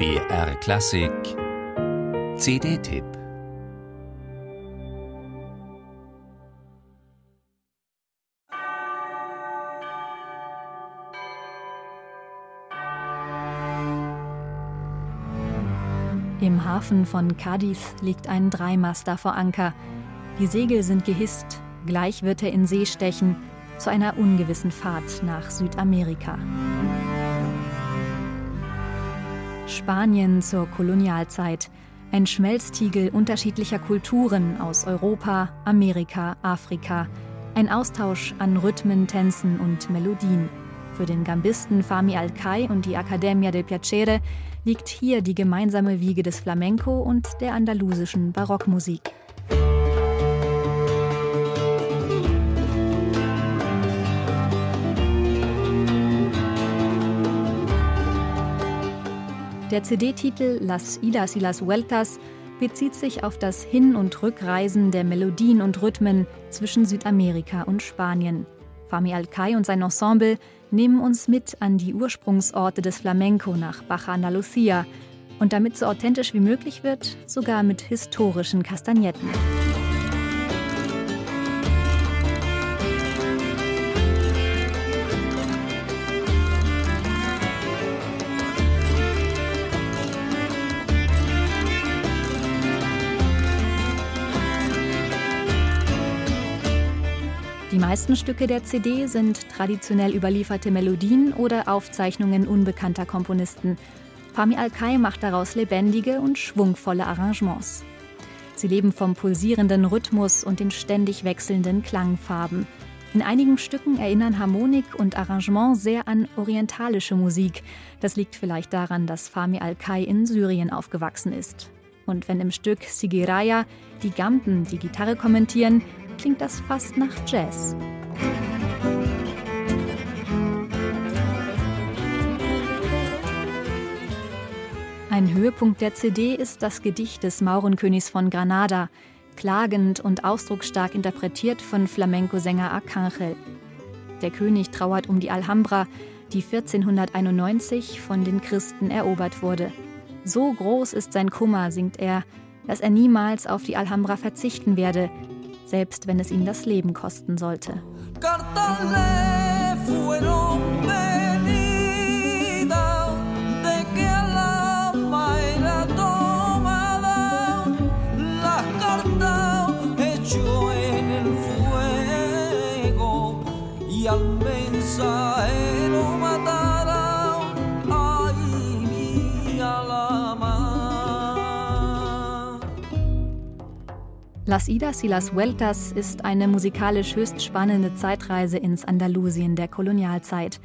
BR Klassik CD-Tipp Im Hafen von Cadiz liegt ein Dreimaster vor Anker. Die Segel sind gehisst, gleich wird er in See stechen, zu einer ungewissen Fahrt nach Südamerika. Spanien zur Kolonialzeit. Ein Schmelztiegel unterschiedlicher Kulturen aus Europa, Amerika, Afrika. Ein Austausch an Rhythmen, Tänzen und Melodien. Für den Gambisten Fami Alcai und die Accademia del Piacere liegt hier die gemeinsame Wiege des Flamenco und der andalusischen Barockmusik. Der CD-Titel Las Idas y las Vueltas bezieht sich auf das Hin- und Rückreisen der Melodien und Rhythmen zwischen Südamerika und Spanien. Fami Alcai und sein Ensemble nehmen uns mit an die Ursprungsorte des Flamenco nach Baja Andalucía und damit so authentisch wie möglich wird, sogar mit historischen Kastagnetten. Meisten Stücke der CD sind traditionell überlieferte Melodien oder Aufzeichnungen unbekannter Komponisten. Fami Alkai macht daraus lebendige und schwungvolle Arrangements. Sie leben vom pulsierenden Rhythmus und den ständig wechselnden Klangfarben. In einigen Stücken erinnern Harmonik und Arrangement sehr an orientalische Musik. Das liegt vielleicht daran, dass Fami Alkai in Syrien aufgewachsen ist. Und wenn im Stück Sigiraya die Gampen die Gitarre kommentieren, klingt das fast nach Jazz. Ein Höhepunkt der CD ist das Gedicht des Maurenkönigs von Granada, klagend und ausdrucksstark interpretiert von Flamenco-Sänger Arcangel. Der König trauert um die Alhambra, die 1491 von den Christen erobert wurde. So groß ist sein Kummer, singt er, dass er niemals auf die Alhambra verzichten werde, selbst wenn es ihn das Leben kosten sollte. al mensajero Las Idas y las Vueltas ist eine musikalisch höchst spannende Zeitreise ins Andalusien der Kolonialzeit.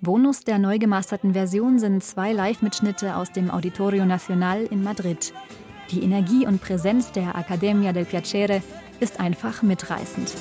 Bonus der neu gemasterten Version sind zwei Live-Mitschnitte aus dem Auditorio Nacional in Madrid. Die Energie und Präsenz der Accademia del Piacere ist einfach mitreißend.